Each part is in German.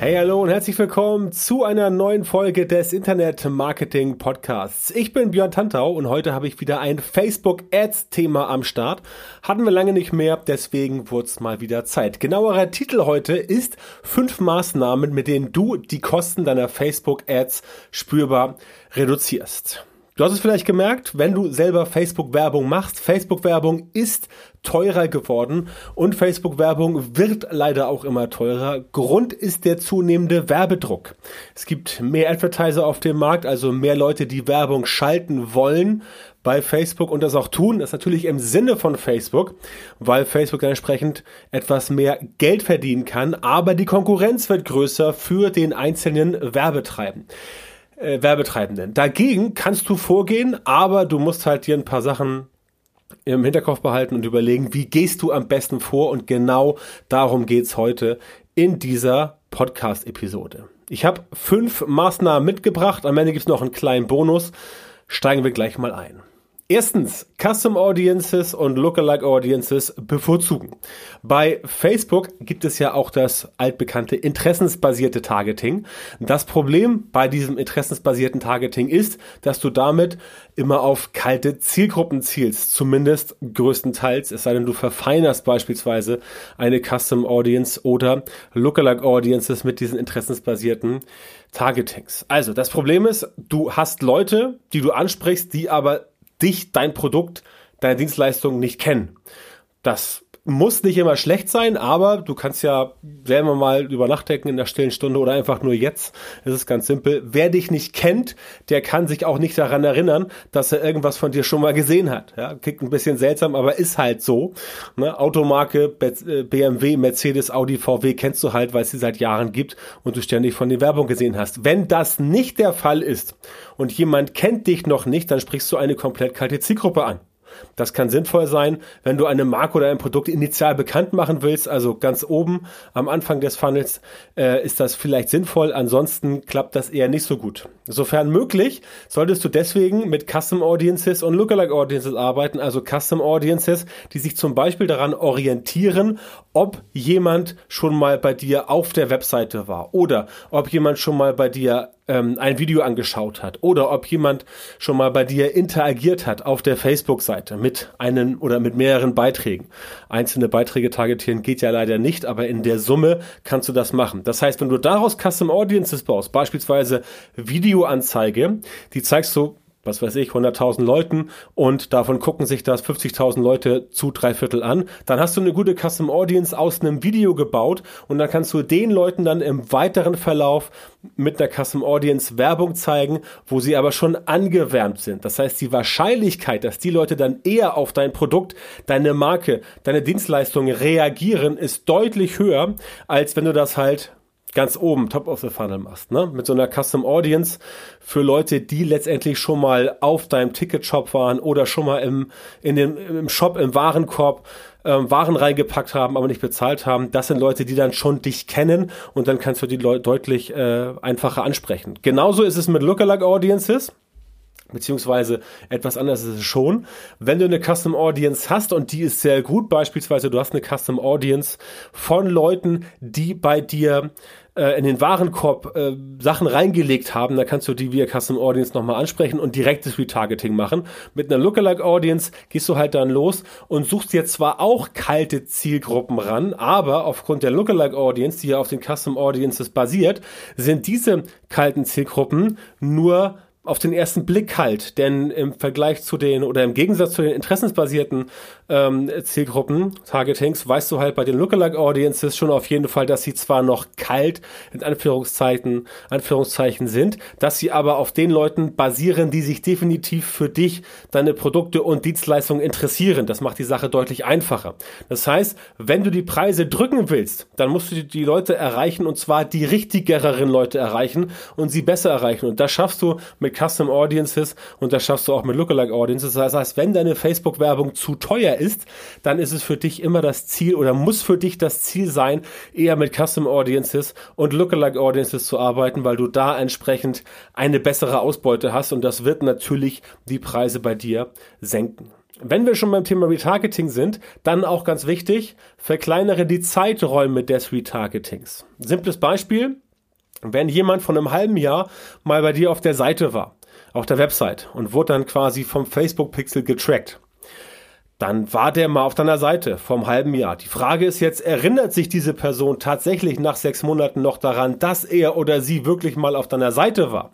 Hey, hallo und herzlich willkommen zu einer neuen Folge des Internet Marketing Podcasts. Ich bin Björn Tantau und heute habe ich wieder ein Facebook Ads Thema am Start. Hatten wir lange nicht mehr, deswegen wurde es mal wieder Zeit. Genauerer Titel heute ist fünf Maßnahmen, mit denen du die Kosten deiner Facebook Ads spürbar reduzierst. Du hast es vielleicht gemerkt, wenn du selber Facebook-Werbung machst. Facebook-Werbung ist teurer geworden und Facebook-Werbung wird leider auch immer teurer. Grund ist der zunehmende Werbedruck. Es gibt mehr Advertiser auf dem Markt, also mehr Leute, die Werbung schalten wollen bei Facebook und das auch tun. Das ist natürlich im Sinne von Facebook, weil Facebook dann entsprechend etwas mehr Geld verdienen kann, aber die Konkurrenz wird größer für den einzelnen Werbetreiben äh, Werbetreibenden. Dagegen kannst du vorgehen, aber du musst halt dir ein paar Sachen im Hinterkopf behalten und überlegen, wie gehst du am besten vor und genau darum geht's heute in dieser Podcast-Episode. Ich habe fünf Maßnahmen mitgebracht, am Ende gibt's noch einen kleinen Bonus. Steigen wir gleich mal ein. Erstens, Custom Audiences und Lookalike Audiences bevorzugen. Bei Facebook gibt es ja auch das altbekannte interessensbasierte Targeting. Das Problem bei diesem interessensbasierten Targeting ist, dass du damit immer auf kalte Zielgruppen zielst, zumindest größtenteils, es sei denn, du verfeinerst beispielsweise eine Custom Audience oder Lookalike Audiences mit diesen interessensbasierten Targetings. Also, das Problem ist, du hast Leute, die du ansprichst, die aber dich, dein Produkt, deine Dienstleistung nicht kennen. Das muss nicht immer schlecht sein, aber du kannst ja selber mal über nachdenken in der stillen Stunde oder einfach nur jetzt. Es ist ganz simpel. Wer dich nicht kennt, der kann sich auch nicht daran erinnern, dass er irgendwas von dir schon mal gesehen hat. Ja, klingt ein bisschen seltsam, aber ist halt so. Ne? Automarke BMW, Mercedes, Audi, VW kennst du halt, weil es sie seit Jahren gibt und du ständig von der Werbung gesehen hast. Wenn das nicht der Fall ist und jemand kennt dich noch nicht, dann sprichst du eine komplett kalte Zielgruppe an. Das kann sinnvoll sein, wenn du eine Marke oder ein Produkt initial bekannt machen willst, also ganz oben am Anfang des Funnels, äh, ist das vielleicht sinnvoll. Ansonsten klappt das eher nicht so gut. Sofern möglich, solltest du deswegen mit Custom Audiences und Lookalike Audiences arbeiten, also Custom Audiences, die sich zum Beispiel daran orientieren, ob jemand schon mal bei dir auf der Webseite war oder ob jemand schon mal bei dir ähm, ein Video angeschaut hat oder ob jemand schon mal bei dir interagiert hat auf der Facebook-Seite mit einem oder mit mehreren Beiträgen. Einzelne Beiträge targetieren geht ja leider nicht, aber in der Summe kannst du das machen. Das heißt, wenn du daraus Custom Audiences baust, beispielsweise Videoanzeige, die zeigst du was weiß ich, 100.000 Leuten und davon gucken sich das 50.000 Leute zu drei Viertel an, dann hast du eine gute Custom Audience aus einem Video gebaut und dann kannst du den Leuten dann im weiteren Verlauf mit einer Custom Audience Werbung zeigen, wo sie aber schon angewärmt sind. Das heißt, die Wahrscheinlichkeit, dass die Leute dann eher auf dein Produkt, deine Marke, deine Dienstleistung reagieren, ist deutlich höher, als wenn du das halt ganz oben, top of the funnel machst, ne? Mit so einer Custom Audience für Leute, die letztendlich schon mal auf deinem Ticketshop waren oder schon mal im, in dem, im Shop, im Warenkorb ähm, Waren reingepackt haben, aber nicht bezahlt haben. Das sind Leute, die dann schon dich kennen und dann kannst du die Leute deutlich äh, einfacher ansprechen. Genauso ist es mit Lookalike Audiences beziehungsweise etwas anderes ist es schon. Wenn du eine Custom Audience hast und die ist sehr gut, beispielsweise du hast eine Custom Audience von Leuten, die bei dir äh, in den Warenkorb äh, Sachen reingelegt haben, dann kannst du die via Custom Audience nochmal ansprechen und direktes Retargeting machen. Mit einer Lookalike Audience gehst du halt dann los und suchst dir zwar auch kalte Zielgruppen ran, aber aufgrund der Lookalike Audience, die ja auf den Custom Audiences basiert, sind diese kalten Zielgruppen nur auf den ersten Blick kalt, denn im Vergleich zu den oder im Gegensatz zu den interessensbasierten ähm, Zielgruppen, Targetings, weißt du halt bei den Lookalike Audiences schon auf jeden Fall, dass sie zwar noch kalt in Anführungszeichen, Anführungszeichen sind, dass sie aber auf den Leuten basieren, die sich definitiv für dich, deine Produkte und Dienstleistungen interessieren. Das macht die Sache deutlich einfacher. Das heißt, wenn du die Preise drücken willst, dann musst du die Leute erreichen und zwar die richtigeren Leute erreichen und sie besser erreichen. Und das schaffst du mit Custom Audiences und das schaffst du auch mit Lookalike Audiences. Das heißt, wenn deine Facebook-Werbung zu teuer ist, dann ist es für dich immer das Ziel oder muss für dich das Ziel sein, eher mit Custom Audiences und Lookalike Audiences zu arbeiten, weil du da entsprechend eine bessere Ausbeute hast und das wird natürlich die Preise bei dir senken. Wenn wir schon beim Thema Retargeting sind, dann auch ganz wichtig, verkleinere die Zeiträume des Retargetings. Simples Beispiel, wenn jemand von einem halben Jahr mal bei dir auf der Seite war, auf der Website und wurde dann quasi vom Facebook-Pixel getrackt, dann war der mal auf deiner Seite vom halben Jahr. Die Frage ist jetzt, erinnert sich diese Person tatsächlich nach sechs Monaten noch daran, dass er oder sie wirklich mal auf deiner Seite war?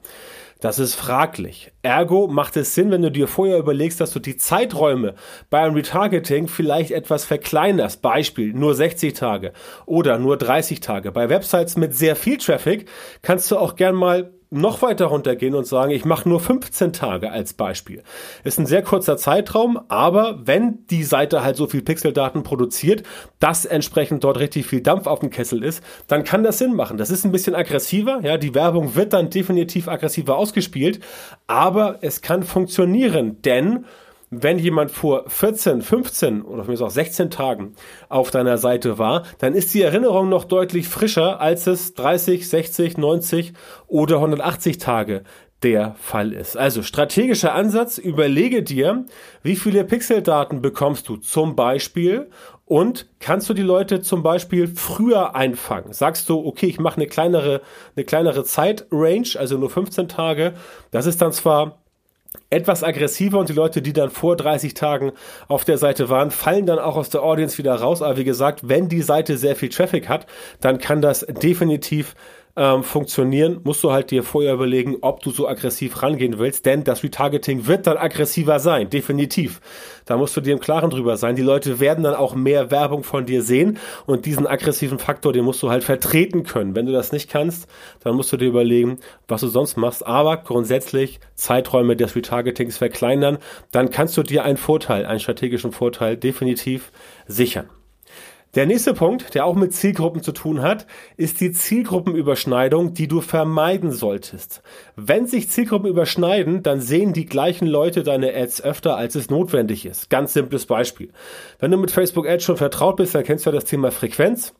Das ist fraglich. Ergo macht es Sinn, wenn du dir vorher überlegst, dass du die Zeiträume beim Retargeting vielleicht etwas verkleinerst. Beispiel nur 60 Tage oder nur 30 Tage. Bei Websites mit sehr viel Traffic kannst du auch gern mal noch weiter runtergehen und sagen, ich mache nur 15 Tage als Beispiel. Ist ein sehr kurzer Zeitraum, aber wenn die Seite halt so viel Pixeldaten produziert, dass entsprechend dort richtig viel Dampf auf dem Kessel ist, dann kann das Sinn machen. Das ist ein bisschen aggressiver, ja, die Werbung wird dann definitiv aggressiver ausgespielt, aber es kann funktionieren, denn wenn jemand vor 14, 15 oder vielleicht auch 16 Tagen auf deiner Seite war, dann ist die Erinnerung noch deutlich frischer, als es 30, 60, 90 oder 180 Tage der Fall ist. Also strategischer Ansatz, überlege dir, wie viele Pixeldaten bekommst du zum Beispiel und kannst du die Leute zum Beispiel früher einfangen? Sagst du, okay, ich mache eine kleinere, eine kleinere Zeitrange, also nur 15 Tage. Das ist dann zwar etwas aggressiver und die Leute, die dann vor 30 Tagen auf der Seite waren, fallen dann auch aus der Audience wieder raus. Aber wie gesagt, wenn die Seite sehr viel Traffic hat, dann kann das definitiv ähm, funktionieren, musst du halt dir vorher überlegen, ob du so aggressiv rangehen willst, denn das Retargeting wird dann aggressiver sein, definitiv. Da musst du dir im Klaren drüber sein. Die Leute werden dann auch mehr Werbung von dir sehen und diesen aggressiven Faktor, den musst du halt vertreten können. Wenn du das nicht kannst, dann musst du dir überlegen, was du sonst machst. Aber grundsätzlich Zeiträume des Retargetings verkleinern, dann kannst du dir einen Vorteil, einen strategischen Vorteil definitiv sichern. Der nächste Punkt, der auch mit Zielgruppen zu tun hat, ist die Zielgruppenüberschneidung, die du vermeiden solltest. Wenn sich Zielgruppen überschneiden, dann sehen die gleichen Leute deine Ads öfter, als es notwendig ist. Ganz simples Beispiel. Wenn du mit Facebook Ads schon vertraut bist, dann kennst du ja das Thema Frequenz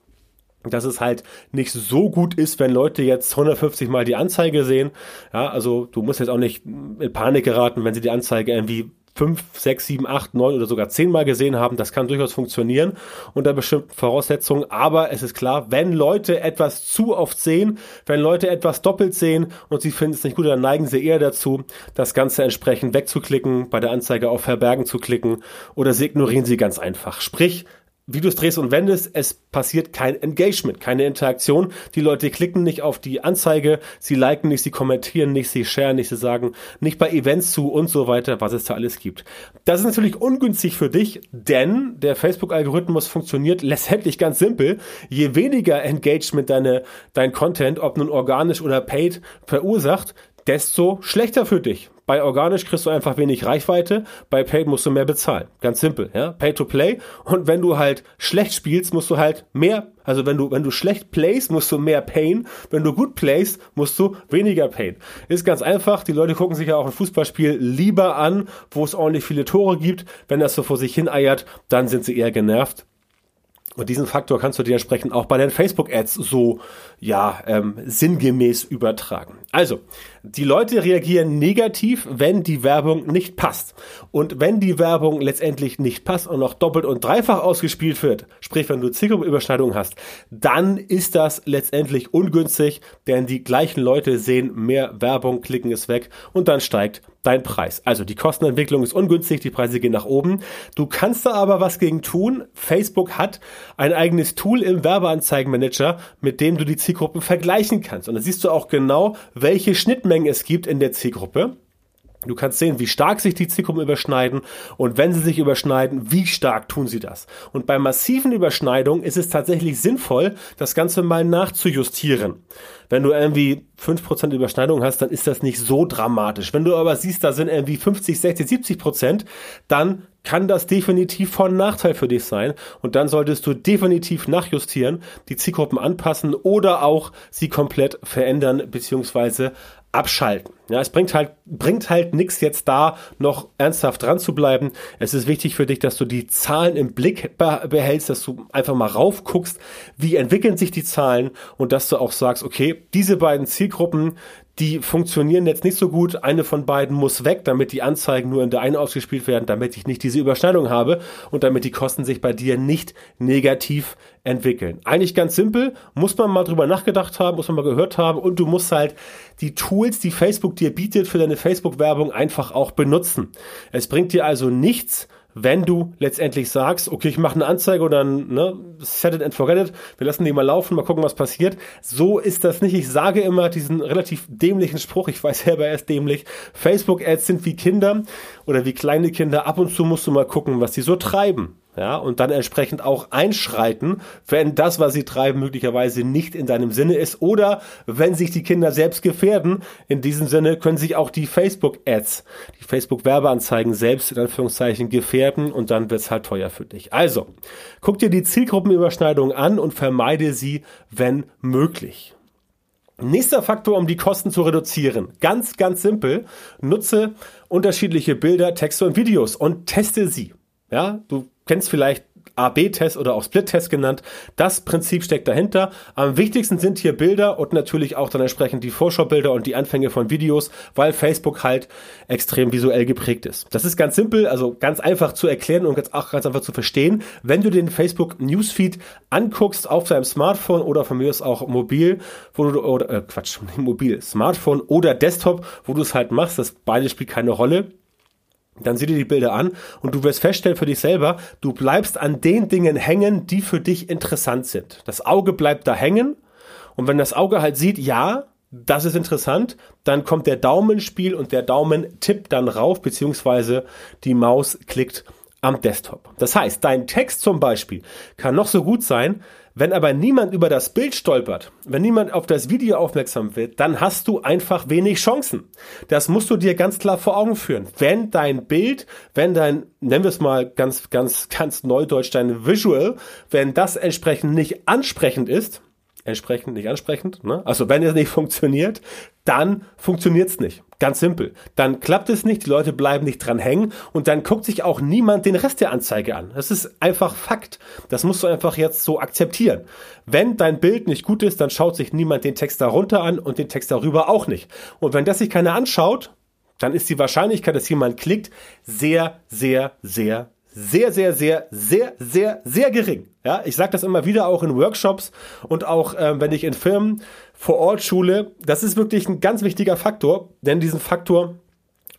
dass es halt nicht so gut ist, wenn Leute jetzt 150 Mal die Anzeige sehen. Ja, also du musst jetzt auch nicht in Panik geraten, wenn sie die Anzeige irgendwie fünf, sechs, sieben, acht, neun oder sogar zehnmal gesehen haben. Das kann durchaus funktionieren unter bestimmten Voraussetzungen. Aber es ist klar, wenn Leute etwas zu oft sehen, wenn Leute etwas doppelt sehen und sie finden es nicht gut, dann neigen sie eher dazu, das Ganze entsprechend wegzuklicken, bei der Anzeige auf Verbergen zu klicken oder sie ignorieren sie ganz einfach. Sprich, wie du es drehst und wendest, es passiert kein Engagement, keine Interaktion. Die Leute klicken nicht auf die Anzeige, sie liken nicht, sie kommentieren nicht, sie sharen nicht, sie sagen nicht bei Events zu und so weiter, was es da alles gibt. Das ist natürlich ungünstig für dich, denn der Facebook-Algorithmus funktioniert letztendlich ganz simpel. Je weniger Engagement deine, dein Content, ob nun organisch oder paid, verursacht, desto schlechter für dich. Bei organisch kriegst du einfach wenig Reichweite, bei Paid musst du mehr bezahlen. Ganz simpel, ja. Pay to play. Und wenn du halt schlecht spielst, musst du halt mehr, also wenn du, wenn du schlecht playst, musst du mehr payen. Wenn du gut playst, musst du weniger payen. Ist ganz einfach. Die Leute gucken sich ja auch ein Fußballspiel lieber an, wo es ordentlich viele Tore gibt. Wenn das so vor sich hin eiert, dann sind sie eher genervt. Und diesen Faktor kannst du dir entsprechend auch bei den Facebook-Ads so, ja, ähm, sinngemäß übertragen. Also, die Leute reagieren negativ, wenn die Werbung nicht passt. Und wenn die Werbung letztendlich nicht passt und noch doppelt und dreifach ausgespielt wird, sprich, wenn du Zielgruppenüberschneidung hast, dann ist das letztendlich ungünstig, denn die gleichen Leute sehen mehr Werbung, klicken es weg und dann steigt dein Preis. Also die Kostenentwicklung ist ungünstig, die Preise gehen nach oben. Du kannst da aber was gegen tun. Facebook hat ein eigenes Tool im Werbeanzeigenmanager, mit dem du die Zielgruppen vergleichen kannst. Und da siehst du auch genau, welche Schnittmengen es gibt in der Zielgruppe. Du kannst sehen, wie stark sich die Zielgruppen überschneiden und wenn sie sich überschneiden, wie stark tun sie das. Und bei massiven Überschneidungen ist es tatsächlich sinnvoll, das Ganze mal nachzujustieren. Wenn du irgendwie 5% Überschneidung hast, dann ist das nicht so dramatisch. Wenn du aber siehst, da sind irgendwie 50, 60, 70 Prozent, dann kann das definitiv von Nachteil für dich sein. Und dann solltest du definitiv nachjustieren, die Zielgruppen anpassen oder auch sie komplett verändern bzw abschalten. Ja, es bringt halt, bringt halt nichts jetzt da noch ernsthaft dran zu bleiben. Es ist wichtig für dich, dass du die Zahlen im Blick behältst, dass du einfach mal raufguckst, wie entwickeln sich die Zahlen und dass du auch sagst, okay, diese beiden Zielgruppen, die funktionieren jetzt nicht so gut. Eine von beiden muss weg, damit die Anzeigen nur in der einen ausgespielt werden, damit ich nicht diese Überschneidung habe und damit die Kosten sich bei dir nicht negativ entwickeln. Eigentlich ganz simpel, muss man mal drüber nachgedacht haben, muss man mal gehört haben und du musst halt die Tools, die Facebook dir bietet für deine Facebook-Werbung einfach auch benutzen. Es bringt dir also nichts, wenn du letztendlich sagst, okay, ich mache eine Anzeige und dann ne, set it and forget it, wir lassen die mal laufen, mal gucken, was passiert. So ist das nicht. Ich sage immer diesen relativ dämlichen Spruch, ich weiß selber, er ist dämlich. Facebook-Ads sind wie Kinder oder wie kleine Kinder. Ab und zu musst du mal gucken, was die so treiben ja, und dann entsprechend auch einschreiten, wenn das, was sie treiben, möglicherweise nicht in deinem Sinne ist oder wenn sich die Kinder selbst gefährden. In diesem Sinne können sich auch die Facebook-Ads, die Facebook-Werbeanzeigen selbst in Anführungszeichen gefährden und dann wird's halt teuer für dich. Also, guck dir die Zielgruppenüberschneidung an und vermeide sie, wenn möglich. Nächster Faktor, um die Kosten zu reduzieren. Ganz, ganz simpel. Nutze unterschiedliche Bilder, Texte und Videos und teste sie. Ja, du kennst vielleicht AB-Test oder auch Split-Test genannt. Das Prinzip steckt dahinter. Am wichtigsten sind hier Bilder und natürlich auch dann entsprechend die Vorschaubilder und die Anfänge von Videos, weil Facebook halt extrem visuell geprägt ist. Das ist ganz simpel, also ganz einfach zu erklären und auch ganz einfach zu verstehen. Wenn du den Facebook Newsfeed anguckst auf deinem Smartphone oder von mir ist auch mobil, wo du, oder, äh, Quatsch, mobil, Smartphone oder Desktop, wo du es halt machst, das beide spielt keine Rolle dann sieh dir die Bilder an und du wirst feststellen für dich selber, du bleibst an den Dingen hängen, die für dich interessant sind. Das Auge bleibt da hängen und wenn das Auge halt sieht, ja, das ist interessant, dann kommt der Daumenspiel und der Daumen tippt dann rauf, beziehungsweise die Maus klickt am Desktop. Das heißt, dein Text zum Beispiel kann noch so gut sein, wenn aber niemand über das Bild stolpert, wenn niemand auf das Video aufmerksam wird, dann hast du einfach wenig Chancen. Das musst du dir ganz klar vor Augen führen. Wenn dein Bild, wenn dein, nennen wir es mal ganz, ganz, ganz neudeutsch, dein Visual, wenn das entsprechend nicht ansprechend ist, entsprechend nicht ansprechend. Ne? Also wenn es nicht funktioniert, dann funktioniert es nicht. Ganz simpel. Dann klappt es nicht, die Leute bleiben nicht dran hängen und dann guckt sich auch niemand den Rest der Anzeige an. Das ist einfach Fakt. Das musst du einfach jetzt so akzeptieren. Wenn dein Bild nicht gut ist, dann schaut sich niemand den Text darunter an und den Text darüber auch nicht. Und wenn das sich keiner anschaut, dann ist die Wahrscheinlichkeit, dass jemand klickt, sehr, sehr, sehr, sehr, sehr, sehr, sehr, sehr, sehr gering. Ja, ich sage das immer wieder auch in Workshops und auch ähm, wenn ich in Firmen vor Ort schule. Das ist wirklich ein ganz wichtiger Faktor, denn diesen Faktor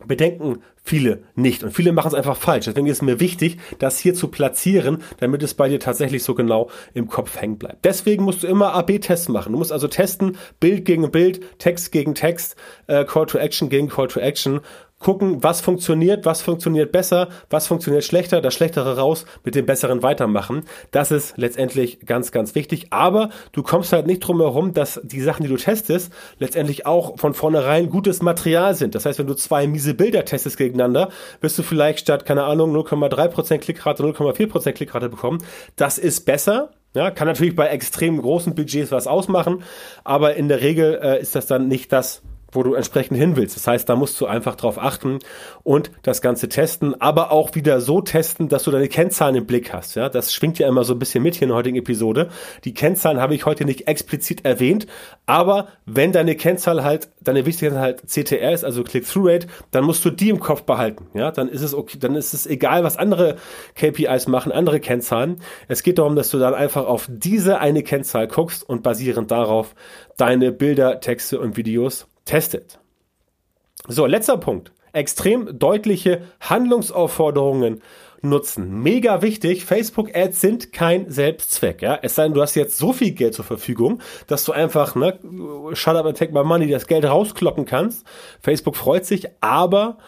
bedenken viele nicht und viele machen es einfach falsch. Deswegen ist es mir wichtig, das hier zu platzieren, damit es bei dir tatsächlich so genau im Kopf hängen bleibt. Deswegen musst du immer AB-Tests machen. Du musst also testen, Bild gegen Bild, Text gegen Text, äh, Call to Action gegen Call to Action gucken, was funktioniert, was funktioniert besser, was funktioniert schlechter, das Schlechtere raus, mit dem Besseren weitermachen. Das ist letztendlich ganz, ganz wichtig. Aber du kommst halt nicht drum herum, dass die Sachen, die du testest, letztendlich auch von vornherein gutes Material sind. Das heißt, wenn du zwei miese Bilder testest gegeneinander, wirst du vielleicht statt, keine Ahnung, 0,3% Klickrate, 0,4% Klickrate bekommen. Das ist besser, ja, kann natürlich bei extrem großen Budgets was ausmachen, aber in der Regel äh, ist das dann nicht das, wo du entsprechend hin willst. Das heißt, da musst du einfach drauf achten und das Ganze testen, aber auch wieder so testen, dass du deine Kennzahlen im Blick hast. Ja, das schwingt ja immer so ein bisschen mit hier in der heutigen Episode. Die Kennzahlen habe ich heute nicht explizit erwähnt, aber wenn deine Kennzahl halt, deine wichtige halt CTR ist, also Click-Through-Rate, dann musst du die im Kopf behalten. Ja, dann ist es okay, dann ist es egal, was andere KPIs machen, andere Kennzahlen. Es geht darum, dass du dann einfach auf diese eine Kennzahl guckst und basierend darauf deine Bilder, Texte und Videos testet. So, letzter Punkt. Extrem deutliche Handlungsaufforderungen nutzen. Mega wichtig. Facebook Ads sind kein Selbstzweck, ja. Es sei denn, du hast jetzt so viel Geld zur Verfügung, dass du einfach, ne, shut up and take my money, das Geld rauskloppen kannst. Facebook freut sich, aber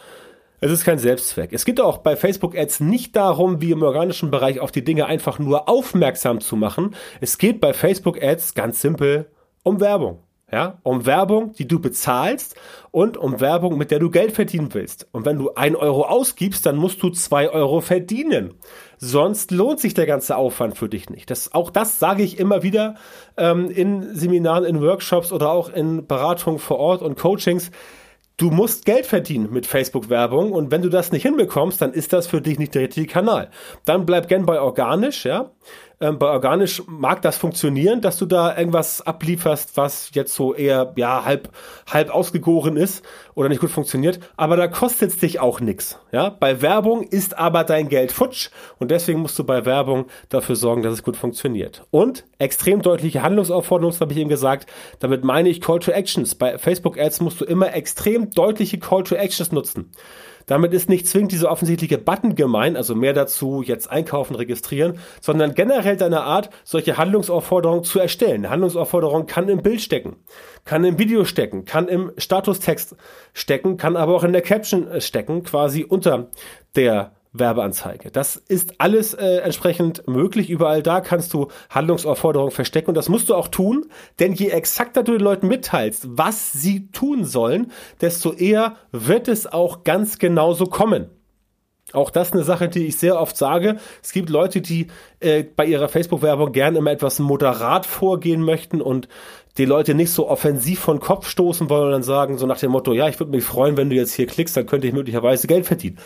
es ist kein Selbstzweck. Es geht auch bei Facebook Ads nicht darum, wie im organischen Bereich auf die Dinge einfach nur aufmerksam zu machen. Es geht bei Facebook Ads ganz simpel um Werbung. Ja, um Werbung, die du bezahlst und um Werbung, mit der du Geld verdienen willst. Und wenn du ein Euro ausgibst, dann musst du zwei Euro verdienen. Sonst lohnt sich der ganze Aufwand für dich nicht. Das, auch das sage ich immer wieder ähm, in Seminaren, in Workshops oder auch in Beratungen vor Ort und Coachings. Du musst Geld verdienen mit Facebook-Werbung und wenn du das nicht hinbekommst, dann ist das für dich nicht der richtige Kanal. Dann bleib gern bei organisch, ja. Ähm, bei organisch mag das funktionieren, dass du da irgendwas ablieferst, was jetzt so eher ja halb halb ausgegoren ist oder nicht gut funktioniert, aber da kostet es dich auch nix. Ja, bei Werbung ist aber dein Geld futsch und deswegen musst du bei Werbung dafür sorgen, dass es gut funktioniert. Und extrem deutliche Handlungsaufforderungen, habe ich eben gesagt. Damit meine ich Call to Actions. Bei Facebook Ads musst du immer extrem deutliche Call to Actions nutzen. Damit ist nicht zwingend diese offensichtliche Button gemein, also mehr dazu, jetzt einkaufen, registrieren, sondern generell deine Art, solche Handlungsaufforderungen zu erstellen. Handlungsaufforderung kann im Bild stecken, kann im Video stecken, kann im Statustext stecken, kann aber auch in der Caption stecken, quasi unter der Werbeanzeige. Das ist alles äh, entsprechend möglich. Überall da kannst du Handlungsaufforderungen verstecken und das musst du auch tun, denn je exakter du den Leuten mitteilst, was sie tun sollen, desto eher wird es auch ganz genauso kommen. Auch das eine Sache, die ich sehr oft sage. Es gibt Leute, die äh, bei ihrer Facebook-Werbung gerne immer etwas moderat vorgehen möchten und die Leute nicht so offensiv von Kopf stoßen wollen und dann sagen, so nach dem Motto, ja, ich würde mich freuen, wenn du jetzt hier klickst, dann könnte ich möglicherweise Geld verdienen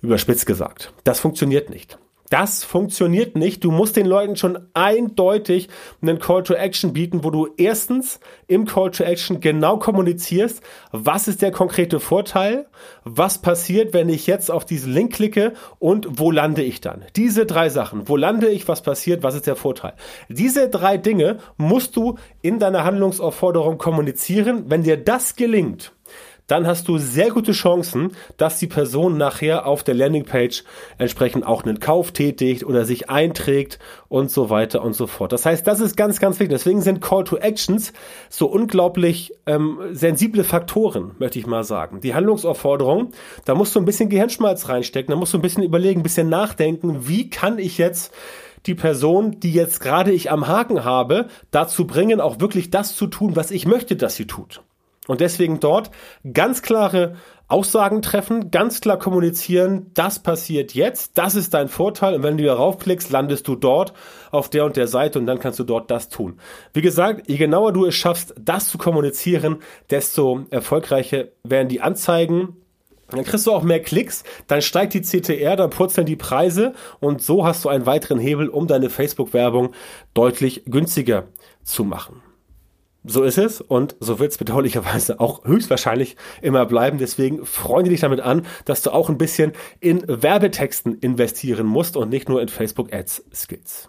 überspitzt gesagt. Das funktioniert nicht. Das funktioniert nicht. Du musst den Leuten schon eindeutig einen Call to Action bieten, wo du erstens im Call to Action genau kommunizierst, was ist der konkrete Vorteil, was passiert, wenn ich jetzt auf diesen Link klicke und wo lande ich dann. Diese drei Sachen. Wo lande ich, was passiert, was ist der Vorteil. Diese drei Dinge musst du in deiner Handlungsaufforderung kommunizieren. Wenn dir das gelingt, dann hast du sehr gute Chancen, dass die Person nachher auf der Landingpage entsprechend auch einen Kauf tätigt oder sich einträgt und so weiter und so fort. Das heißt, das ist ganz, ganz wichtig. Deswegen sind Call to Actions so unglaublich ähm, sensible Faktoren, möchte ich mal sagen. Die Handlungsaufforderung, da musst du ein bisschen Gehirnschmalz reinstecken, da musst du ein bisschen überlegen, ein bisschen nachdenken, wie kann ich jetzt die Person, die jetzt gerade ich am Haken habe, dazu bringen, auch wirklich das zu tun, was ich möchte, dass sie tut. Und deswegen dort ganz klare Aussagen treffen, ganz klar kommunizieren, das passiert jetzt, das ist dein Vorteil und wenn du darauf klickst, landest du dort auf der und der Seite und dann kannst du dort das tun. Wie gesagt, je genauer du es schaffst, das zu kommunizieren, desto erfolgreicher werden die Anzeigen, dann kriegst du auch mehr Klicks, dann steigt die CTR, dann purzeln die Preise und so hast du einen weiteren Hebel, um deine Facebook-Werbung deutlich günstiger zu machen. So ist es und so wird es bedauerlicherweise auch höchstwahrscheinlich immer bleiben. Deswegen freue dich damit an, dass du auch ein bisschen in Werbetexten investieren musst und nicht nur in Facebook Ads Skills.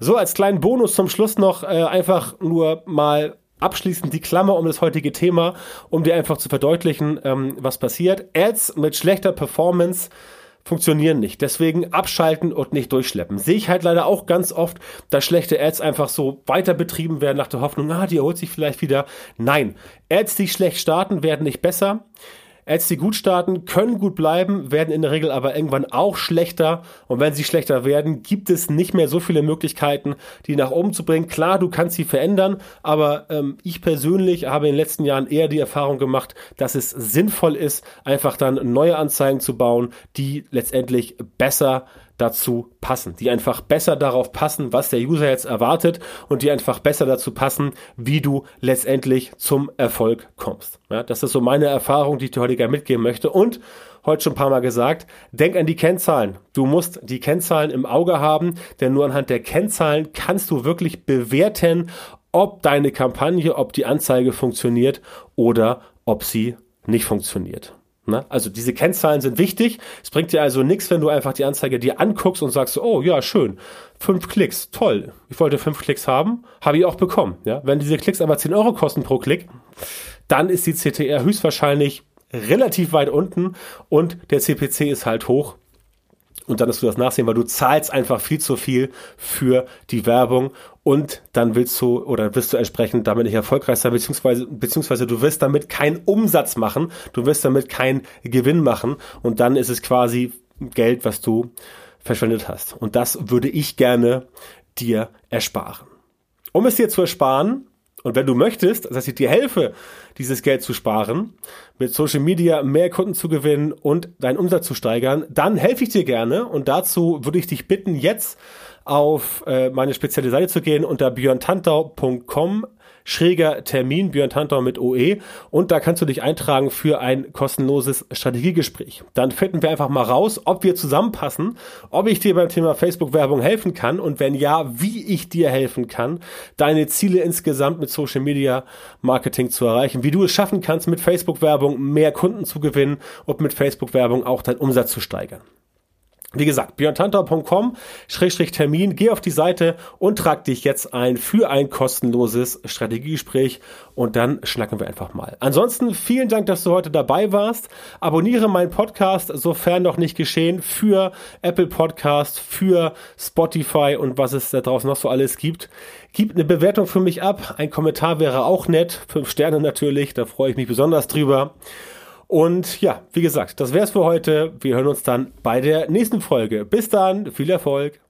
So, als kleinen Bonus zum Schluss noch äh, einfach nur mal abschließend die Klammer um das heutige Thema, um dir einfach zu verdeutlichen, ähm, was passiert. Ads mit schlechter Performance funktionieren nicht. Deswegen abschalten und nicht durchschleppen. Sehe ich halt leider auch ganz oft, dass schlechte Ads einfach so weiter betrieben werden nach der Hoffnung, ah, die erholt sich vielleicht wieder. Nein, Ads, die schlecht starten, werden nicht besser. Ads, die gut starten, können gut bleiben, werden in der Regel aber irgendwann auch schlechter. Und wenn sie schlechter werden, gibt es nicht mehr so viele Möglichkeiten, die nach oben zu bringen. Klar, du kannst sie verändern, aber ähm, ich persönlich habe in den letzten Jahren eher die Erfahrung gemacht, dass es sinnvoll ist, einfach dann neue Anzeigen zu bauen, die letztendlich besser dazu passen, die einfach besser darauf passen, was der User jetzt erwartet und die einfach besser dazu passen, wie du letztendlich zum Erfolg kommst. Ja, das ist so meine Erfahrung, die ich dir heute gerne mitgeben möchte und heute schon ein paar Mal gesagt, denk an die Kennzahlen. Du musst die Kennzahlen im Auge haben, denn nur anhand der Kennzahlen kannst du wirklich bewerten, ob deine Kampagne, ob die Anzeige funktioniert oder ob sie nicht funktioniert. Ne? Also diese Kennzahlen sind wichtig. Es bringt dir also nichts, wenn du einfach die Anzeige dir anguckst und sagst, oh ja, schön, fünf Klicks, toll. Ich wollte fünf Klicks haben, habe ich auch bekommen. Ja? Wenn diese Klicks aber 10 Euro kosten pro Klick, dann ist die CTR höchstwahrscheinlich relativ weit unten und der CPC ist halt hoch und dann wirst du das nachsehen, weil du zahlst einfach viel zu viel für die Werbung und dann willst du oder wirst du entsprechend damit nicht erfolgreich sein, beziehungsweise, beziehungsweise du wirst damit keinen Umsatz machen, du wirst damit keinen Gewinn machen und dann ist es quasi Geld, was du verschwendet hast. Und das würde ich gerne dir ersparen. Um es dir zu ersparen, Und wenn du möchtest, dass ich dir helfe, dieses Geld zu sparen, mit Social Media mehr Kunden zu gewinnen und deinen Umsatz zu steigern, dann helfe ich dir gerne. Und dazu würde ich dich bitten, jetzt auf äh, meine spezielle Seite zu gehen unter björntantau.com schräger Termin, Björn Tantau mit OE. Und da kannst du dich eintragen für ein kostenloses Strategiegespräch. Dann finden wir einfach mal raus, ob wir zusammenpassen, ob ich dir beim Thema Facebook-Werbung helfen kann und wenn ja, wie ich dir helfen kann, deine Ziele insgesamt mit Social Media Marketing zu erreichen, wie du es schaffen kannst, mit Facebook-Werbung mehr Kunden zu gewinnen und mit Facebook-Werbung auch deinen Umsatz zu steigern. Wie gesagt, björntantau.com-termin, geh auf die Seite und trag dich jetzt ein für ein kostenloses Strategiegespräch und dann schnacken wir einfach mal. Ansonsten vielen Dank, dass du heute dabei warst. Abonniere meinen Podcast, sofern noch nicht geschehen, für Apple Podcast, für Spotify und was es da draußen noch so alles gibt. Gib eine Bewertung für mich ab. Ein Kommentar wäre auch nett. Fünf Sterne natürlich, da freue ich mich besonders drüber. Und ja, wie gesagt, das wär's für heute. Wir hören uns dann bei der nächsten Folge. Bis dann, viel Erfolg.